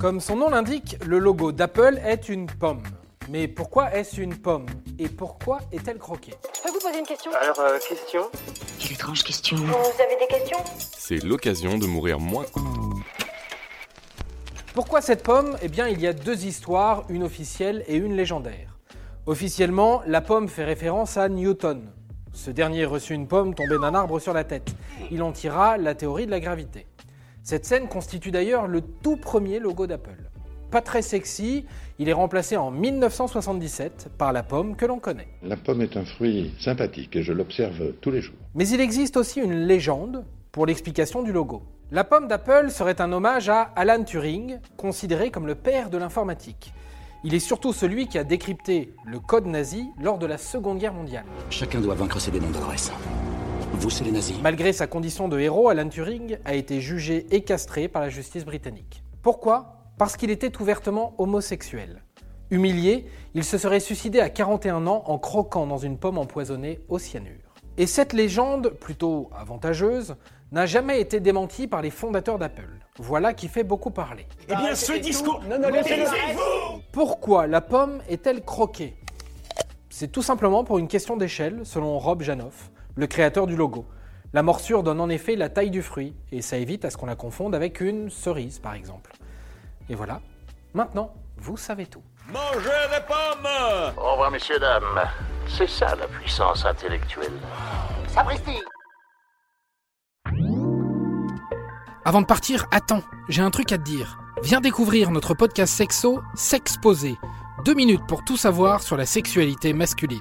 Comme son nom l'indique, le logo d'Apple est une pomme. Mais pourquoi est-ce une pomme Et pourquoi est-elle croquée? Je peux vous poser une question? Alors, euh, question? Quelle étrange question. Vous avez des questions? C'est l'occasion de mourir moins. Pourquoi cette pomme? Eh bien, il y a deux histoires, une officielle et une légendaire. Officiellement, la pomme fait référence à Newton. Ce dernier reçut une pomme tombée d'un arbre sur la tête. Il en tira la théorie de la gravité. Cette scène constitue d'ailleurs le tout premier logo d'Apple. Pas très sexy, il est remplacé en 1977 par la pomme que l'on connaît. La pomme est un fruit sympathique et je l'observe tous les jours. Mais il existe aussi une légende pour l'explication du logo. La pomme d'Apple serait un hommage à Alan Turing, considéré comme le père de l'informatique. Il est surtout celui qui a décrypté le code nazi lors de la Seconde Guerre mondiale. Chacun doit vaincre ses démons d'adresse. Vous, c'est les nazis. Malgré sa condition de héros, Alan Turing a été jugé et castré par la justice britannique. Pourquoi? Parce qu'il était ouvertement homosexuel. Humilié, il se serait suicidé à 41 ans en croquant dans une pomme empoisonnée au cyanure. Et cette légende, plutôt avantageuse, n'a jamais été démentie par les fondateurs d'Apple. Voilà qui fait beaucoup parler. Eh bien, ce discours. Non, non, laissez-le. Pourquoi la pomme est-elle croquée? C'est tout simplement pour une question d'échelle, selon Rob Janoff, le créateur du logo. La morsure donne en effet la taille du fruit, et ça évite à ce qu'on la confonde avec une cerise, par exemple. Et voilà, maintenant, vous savez tout. Mangez des pommes Au revoir, messieurs, dames. C'est ça la puissance intellectuelle. Sapristi Avant de partir, attends, j'ai un truc à te dire. Viens découvrir notre podcast sexo, S'exposer. Deux minutes pour tout savoir sur la sexualité masculine.